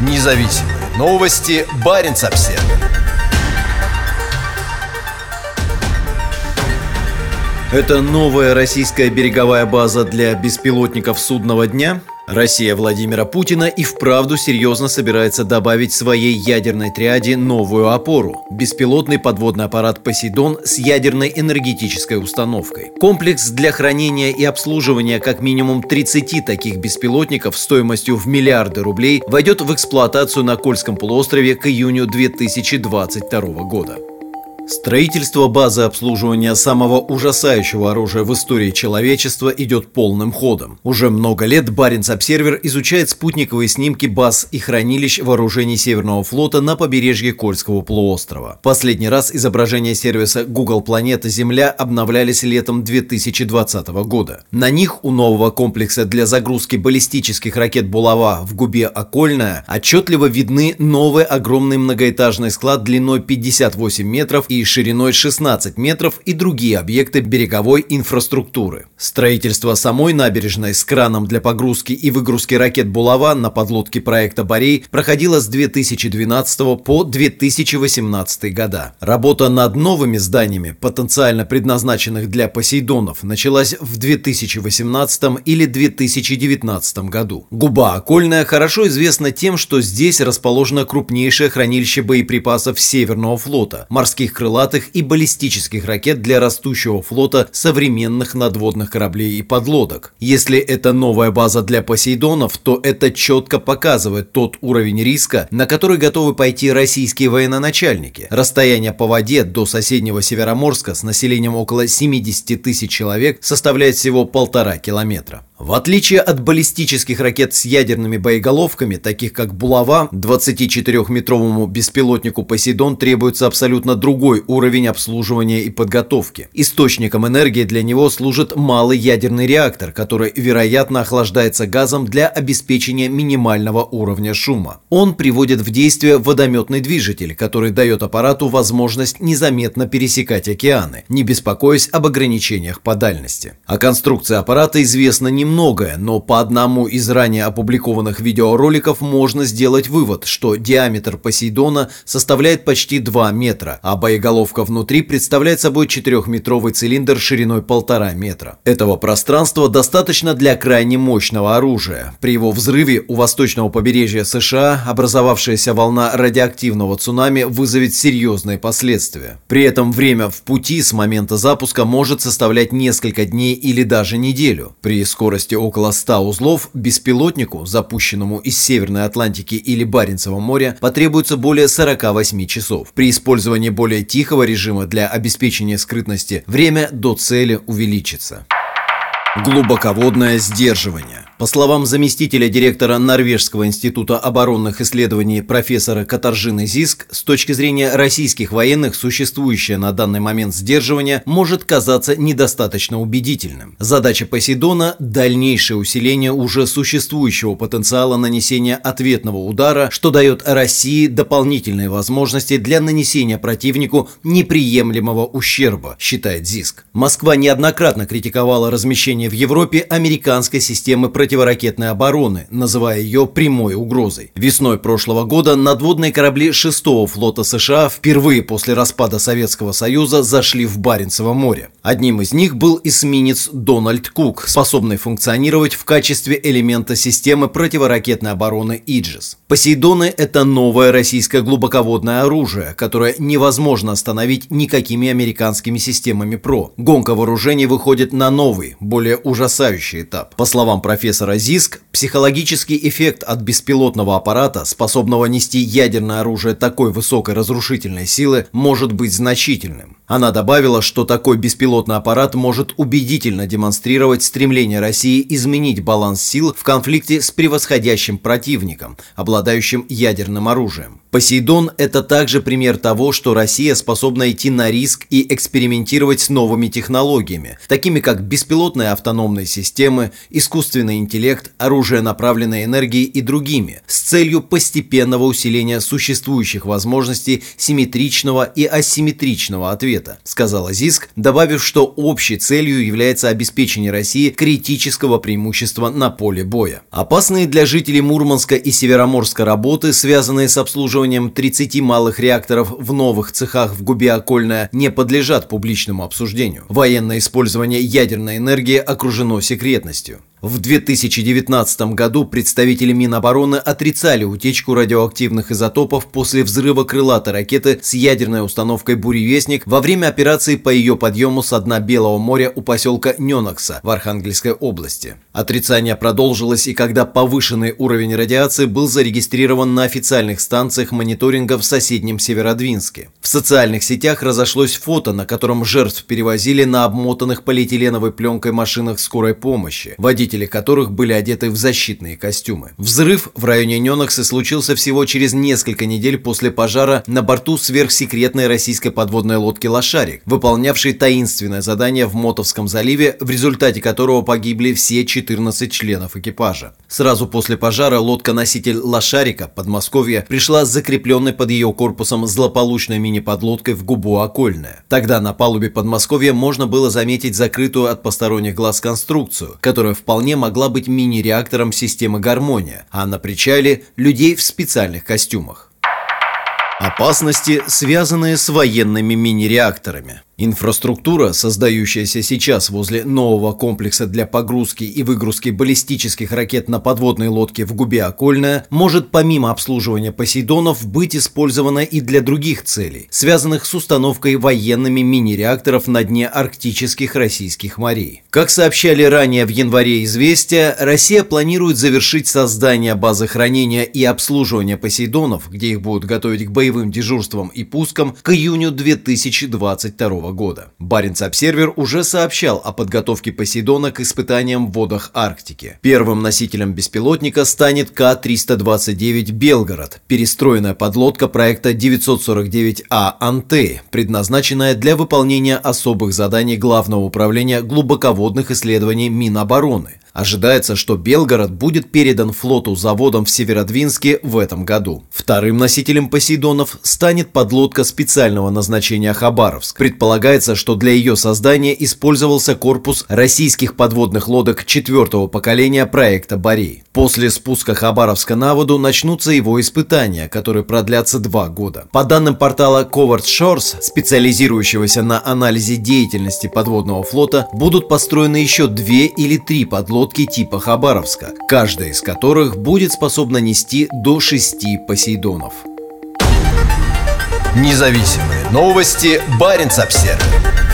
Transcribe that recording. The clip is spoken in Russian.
Независимые новости. Барин обсерва Это новая российская береговая база для беспилотников судного дня – Россия Владимира Путина и вправду серьезно собирается добавить своей ядерной триаде новую опору – беспилотный подводный аппарат «Посейдон» с ядерной энергетической установкой. Комплекс для хранения и обслуживания как минимум 30 таких беспилотников стоимостью в миллиарды рублей войдет в эксплуатацию на Кольском полуострове к июню 2022 года. Строительство базы обслуживания самого ужасающего оружия в истории человечества идет полным ходом. Уже много лет Баренц Обсервер изучает спутниковые снимки баз и хранилищ вооружений Северного флота на побережье Кольского полуострова. Последний раз изображения сервиса Google Планета Земля обновлялись летом 2020 года. На них у нового комплекса для загрузки баллистических ракет «Булава» в губе Окольная отчетливо видны новый огромный многоэтажный склад длиной 58 метров и шириной 16 метров и другие объекты береговой инфраструктуры. Строительство самой набережной с краном для погрузки и выгрузки ракет «Булава» на подлодке проекта «Борей» проходило с 2012 по 2018 года. Работа над новыми зданиями, потенциально предназначенных для «Посейдонов», началась в 2018 или 2019 году. Губа Окольная хорошо известна тем, что здесь расположено крупнейшее хранилище боеприпасов Северного флота, морских крылатых и баллистических ракет для растущего флота современных надводных кораблей и подлодок. Если это новая база для Посейдонов, то это четко показывает тот уровень риска, на который готовы пойти российские военачальники. Расстояние по воде до соседнего Североморска с населением около 70 тысяч человек составляет всего полтора километра. В отличие от баллистических ракет с ядерными боеголовками, таких как «Булава», 24-метровому беспилотнику «Посейдон» требуется абсолютно другой уровень обслуживания и подготовки. Источником энергии для него служит малый ядерный реактор, который, вероятно, охлаждается газом для обеспечения минимального уровня шума. Он приводит в действие водометный движитель, который дает аппарату возможность незаметно пересекать океаны, не беспокоясь об ограничениях по дальности. О конструкции аппарата известно не немногое, но по одному из ранее опубликованных видеороликов можно сделать вывод, что диаметр Посейдона составляет почти 2 метра, а боеголовка внутри представляет собой 4-метровый цилиндр шириной 1,5 метра. Этого пространства достаточно для крайне мощного оружия. При его взрыве у восточного побережья США образовавшаяся волна радиоактивного цунами вызовет серьезные последствия. При этом время в пути с момента запуска может составлять несколько дней или даже неделю. При скорости скорости около 100 узлов беспилотнику, запущенному из Северной Атлантики или Баренцева моря, потребуется более 48 часов. При использовании более тихого режима для обеспечения скрытности время до цели увеличится. Глубоководное сдерживание. По словам заместителя директора Норвежского института оборонных исследований профессора Катаржины Зиск, с точки зрения российских военных существующее на данный момент сдерживание может казаться недостаточно убедительным. Задача Посейдона – дальнейшее усиление уже существующего потенциала нанесения ответного удара, что дает России дополнительные возможности для нанесения противнику неприемлемого ущерба, считает Зиск. Москва неоднократно критиковала размещение в Европе американской системы противоракетной обороны, называя ее прямой угрозой. Весной прошлого года надводные корабли 6-го флота США впервые после распада Советского Союза зашли в Баренцево море. Одним из них был эсминец Дональд Кук, способный функционировать в качестве элемента системы противоракетной обороны «Иджис». Посейдоны – это новое российское глубоководное оружие, которое невозможно остановить никакими американскими системами ПРО. Гонка вооружений выходит на новый, более ужасающий этап. По словам профессора Зиск, психологический эффект от беспилотного аппарата, способного нести ядерное оружие такой высокой разрушительной силы, может быть значительным. Она добавила, что такой беспилотный аппарат может убедительно демонстрировать стремление России изменить баланс сил в конфликте с превосходящим противником, обладающим ядерным оружием. Посейдон – это также пример того, что Россия способна идти на риск и экспериментировать с новыми технологиями, такими как беспилотные автономные системы, искусственный интеллект, оружие направленной энергии и другими, с целью постепенного усиления существующих возможностей симметричного и асимметричного ответа света, сказала ЗИСК, добавив, что общей целью является обеспечение России критического преимущества на поле боя. Опасные для жителей Мурманска и Североморска работы, связанные с обслуживанием 30 малых реакторов в новых цехах в Губе Окольная, не подлежат публичному обсуждению. Военное использование ядерной энергии окружено секретностью. В 2019 году представители Минобороны отрицали утечку радиоактивных изотопов после взрыва крылатой ракеты с ядерной установкой «Буревестник» во время операции по ее подъему с дна Белого моря у поселка Ненокса в Архангельской области. Отрицание продолжилось и когда повышенный уровень радиации был зарегистрирован на официальных станциях мониторинга в соседнем Северодвинске. В социальных сетях разошлось фото, на котором жертв перевозили на обмотанных полиэтиленовой пленкой машинах скорой помощи. Водители которых были одеты в защитные костюмы. Взрыв в районе Ненокса случился всего через несколько недель после пожара на борту сверхсекретной российской подводной лодки «Лошарик», выполнявшей таинственное задание в Мотовском заливе, в результате которого погибли все 14 членов экипажа. Сразу после пожара лодка-носитель «Лошарика» Подмосковье пришла с закрепленной под ее корпусом злополучной мини-подлодкой в губу Окольная. Тогда на палубе Подмосковья можно было заметить закрытую от посторонних глаз конструкцию, которая вполне могла быть мини-реактором системы «Гармония», а на причале – людей в специальных костюмах. Опасности, связанные с военными мини-реакторами. Инфраструктура, создающаяся сейчас возле нового комплекса для погрузки и выгрузки баллистических ракет на подводной лодке в Губе Окольная, может помимо обслуживания Посейдонов быть использована и для других целей, связанных с установкой военными мини-реакторов на дне арктических российских морей. Как сообщали ранее в январе «Известия», Россия планирует завершить создание базы хранения и обслуживания Посейдонов, где их будут готовить к боевым дежурствам и пускам, к июню 2022 года. Баренц-Обсервер уже сообщал о подготовке Посейдона к испытаниям в водах Арктики. Первым носителем беспилотника станет К-329 «Белгород», перестроенная подлодка проекта 949А «Антей», предназначенная для выполнения особых заданий Главного управления глубоководных исследований Минобороны. Ожидается, что Белгород будет передан флоту заводом в Северодвинске в этом году. Вторым носителем Посейдонов станет подлодка специального назначения Хабаровск. Предполагается, что для ее создания использовался корпус российских подводных лодок четвертого поколения проекта «Борей». После спуска Хабаровска на воду начнутся его испытания, которые продлятся два года. По данным портала Covert Shores, специализирующегося на анализе деятельности подводного флота, будут построены еще две или три подлодки лодки типа Хабаровска, каждая из которых будет способна нести до шести Посейдонов. Независимые новости. Барин обсервис